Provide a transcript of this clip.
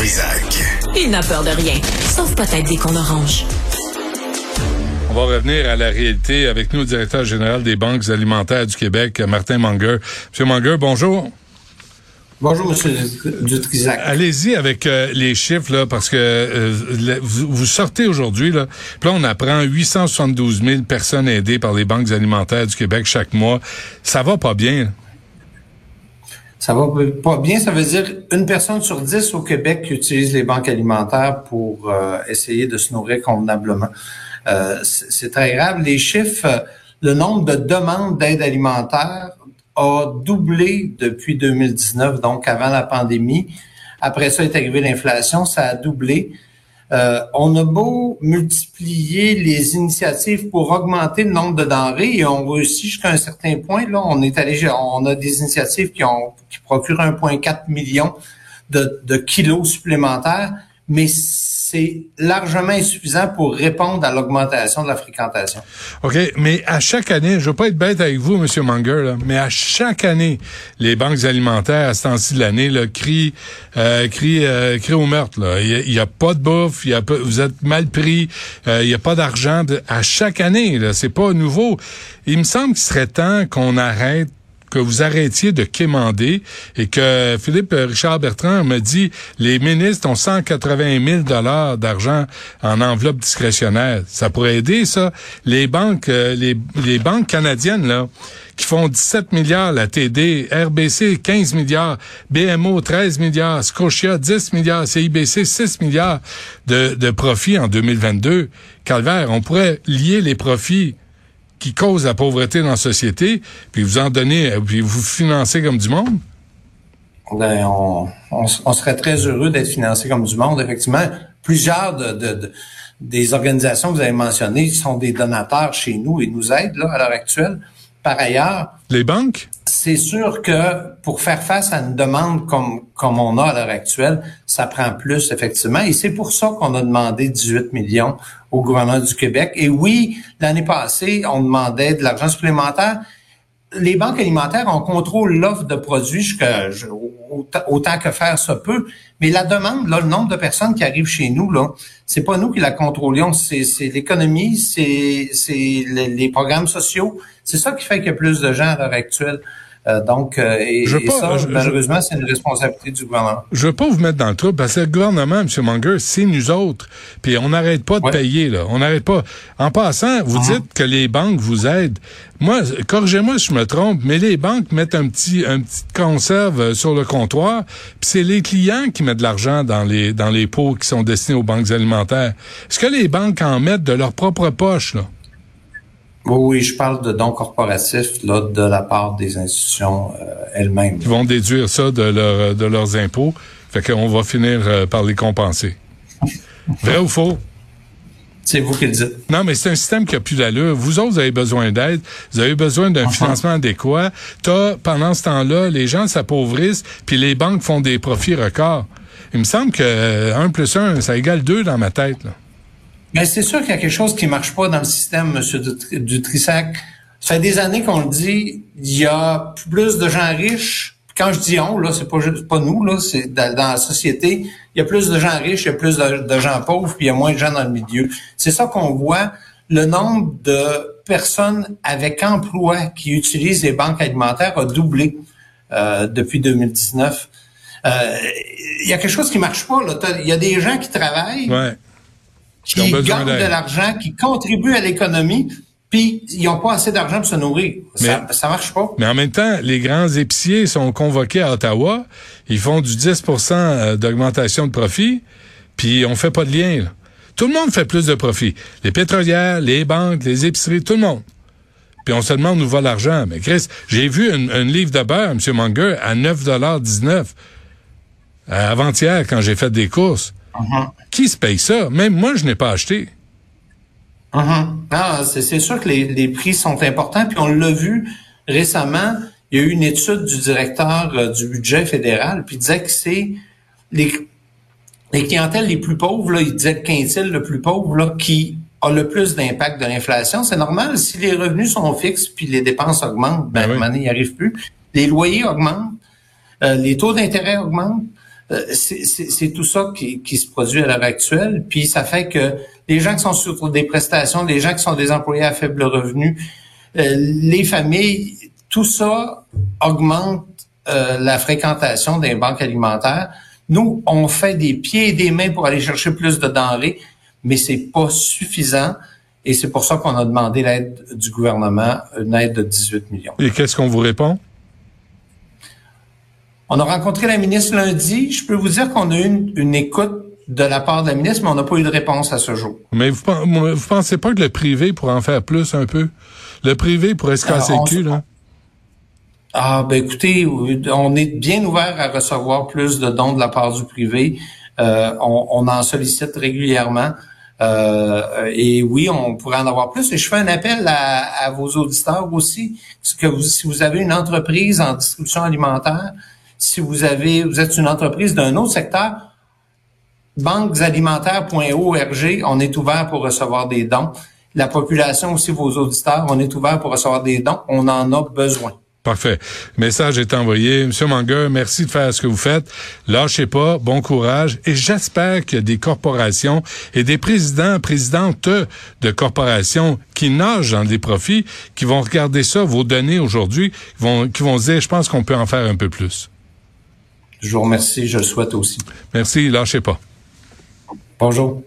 Trisac. Il n'a peur de rien, sauf peut-être des qu'on orange. On va revenir à la réalité avec nous, le directeur général des banques alimentaires du Québec, Martin Manger. Monsieur Manger, bonjour. Bonjour, Monsieur Dutrisac. Allez-y avec euh, les chiffres, là, parce que euh, vous, sortez aujourd'hui, là, puis là, on apprend 872 000 personnes aidées par les banques alimentaires du Québec chaque mois. Ça va pas bien. Ça va pas bien. Ça veut dire une personne sur dix au Québec qui utilise les banques alimentaires pour euh, essayer de se nourrir convenablement. Euh, c'est très grave. Les chiffres, le nombre de demandes d'aide alimentaire a doublé depuis 2019, donc avant la pandémie. Après ça est arrivé l'inflation, ça a doublé. Euh, on a beau multiplier les initiatives pour augmenter le nombre de denrées et on réussit jusqu'à un certain point. Là, on est allé, on a des initiatives qui ont qui procurent 1,4 million de, de kilos supplémentaires, mais c'est largement insuffisant pour répondre à l'augmentation de la fréquentation. OK, mais à chaque année, je veux pas être bête avec vous, Monsieur Munger, là, mais à chaque année, les banques alimentaires, à ce temps-ci de l'année, crient, euh, crient, euh, crient au meurtre. Il y, a, pas de bouffe, y a, vous êtes mal pris, euh, il y a pas d'argent. À chaque année, là, c'est pas nouveau. Il me semble qu'il serait temps qu'on arrête que vous arrêtiez de quémander et que Philippe Richard Bertrand me dit les ministres ont 180 000 dollars d'argent en enveloppe discrétionnaire. Ça pourrait aider ça. Les banques, euh, les, les banques canadiennes là qui font 17 milliards, la TD, RBC 15 milliards, BMO 13 milliards, Scotia 10 milliards, CIBC 6 milliards de, de profits en 2022. Calvaire, on pourrait lier les profits qui cause la pauvreté dans la société, puis vous en donnez, puis vous financez comme du monde? Ben, on, serait très heureux d'être financé comme du monde. Effectivement, plusieurs de, de, des organisations que vous avez mentionnées sont des donateurs chez nous et nous aident là, à l'heure actuelle. Par ailleurs, les banques? c'est sûr que pour faire face à une demande comme, comme on a à l'heure actuelle, ça prend plus, effectivement. Et c'est pour ça qu'on a demandé 18 millions au gouvernement du Québec. Et oui, l'année passée, on demandait de l'argent supplémentaire. Les banques alimentaires, on contrôle l'offre de produits jusqu'à autant que faire se peut. Mais la demande, là, le nombre de personnes qui arrivent chez nous, là, c'est pas nous qui la contrôlions, c'est l'économie, c'est les programmes sociaux. C'est ça qui fait qu'il y a plus de gens à l'heure actuelle. Euh, donc, euh, et, ça, malheureusement, c'est une responsabilité du gouvernement. Je veux pas vous mettre dans le trou parce que le gouvernement, M. Munger, c'est nous autres. Puis on n'arrête pas de payer, là. On n'arrête pas. En passant, vous uh-huh. dites que les banques vous aident. Moi, corrigez-moi si je me trompe, mais les banques mettent un petit, un petit conserve euh, sur le comptoir, puis c'est les clients qui mettent de l'argent dans les, dans les pots qui sont destinés aux banques alimentaires. Est-ce que les banques en mettent de leur propre poche, là? Oui, je parle de dons corporatifs là, de la part des institutions euh, elles-mêmes. Ils vont déduire ça de, leur, de leurs impôts. Fait qu'on va finir euh, par les compenser. Vrai ou faux? C'est vous qui le dites. Non, mais c'est un système qui a plus d'allure. Vous autres, vous avez besoin d'aide. Vous avez besoin d'un financement adéquat. T'as, pendant ce temps-là, les gens s'appauvrissent, puis les banques font des profits records. Il me semble que 1 euh, plus 1, ça égale 2 dans ma tête. Là. Mais c'est sûr qu'il y a quelque chose qui marche pas dans le système, Monsieur Dutrissac. Ça fait des années qu'on le dit, il y a plus de gens riches. Quand je dis on, là, c'est pas pas nous, là, c'est dans, la société. Il y a plus de gens riches, il y a plus de, gens pauvres, puis il y a moins de gens dans le milieu. C'est ça qu'on voit. Le nombre de personnes avec emploi qui utilisent les banques alimentaires a doublé euh, depuis 2019. Euh, il y a quelque chose qui marche pas. Il y a des gens qui travaillent. Ouais qui gagnent de l'argent, qui contribuent à l'économie, puis ils n'ont pas assez d'argent pour se nourrir. ça, ça marche pas. Mais en même temps, les grands épiciers sont convoqués à Ottawa, ils font du 10% euh, d'augmentation de profit, puis on fait pas de lien. Tout le monde fait plus de profit. Les pétrolières, les banques, les épiceries, tout le monde. Puis on se demande où va l'argent. Mais Chris, j'ai vu un, livre de beurre, M. Munger, à 9,19 euh, avant-hier quand j'ai fait des courses. Uh-huh. Qui se paye ça? Même moi, je n'ai pas acheté. Uh c'est sûr que les, prix sont importants. Puis on l'a vu récemment, il y a eu une étude du directeur euh, du budget fédéral, puis il disait que c'est les, les clientèles les plus pauvres, là, il disait le quintile le plus pauvre, là, qui a le plus d'impact de l'inflation. C'est normal, si les revenus sont fixes puis les dépenses augmentent, ben, ben il n'y arrive plus. Les loyers augmentent, euh, les taux d'intérêt augmentent. Euh, c'est tout ça qui, qui, se produit à l'heure actuelle. Puis ça fait que les gens qui sont sur des prestations, les gens qui sont des employés à faible revenu, euh, les familles, tout ça augmente euh, la fréquentation des banques alimentaires. Nous, on fait des pieds et des mains pour aller chercher plus de denrées, mais c'est pas suffisant. Et c'est pour ça qu'on a demandé l'aide du gouvernement, une aide de 18 millions. Et qu'est-ce qu'on vous répond? On a rencontré la ministre lundi. Je peux vous dire qu'on a eu une, écoute de la part de la ministre, mais on n'a pas eu de réponse à ce jour. Mais vous, vous pensez pas que le privé pourrait en faire plus un peu? Le privé pourrait se casser le cul, là? Ah, ben écoutez, on est bien ouvert à recevoir plus de dons de la part du privé. Euh, on, en sollicite régulièrement. Euh, et oui, on pourrait en avoir plus. Et je fais un appel à, vos auditeurs aussi, que vous, si vous avez une entreprise en distribution alimentaire, si vous avez, vous êtes une entreprise d'un autre secteur, banquesalimentaires.org, on est ouvert pour recevoir des dons. La population aussi, vos auditeurs, on est ouvert pour recevoir des dons. On en a besoin. Parfait. message est envoyé. Monsieur Manger, merci de faire ce que vous faites. Lâchez pas, bon courage. Et j'espère qu'il y a des corporations et des présidents, présidentes de corporations qui nagent dans des profits, qui vont regarder ça, vos données aujourd'hui, qui vont, qui vont dire, je pense qu'on peut en faire un peu plus. Je vous remercie, je le souhaite aussi. Merci, lâchez pas. Bonjour.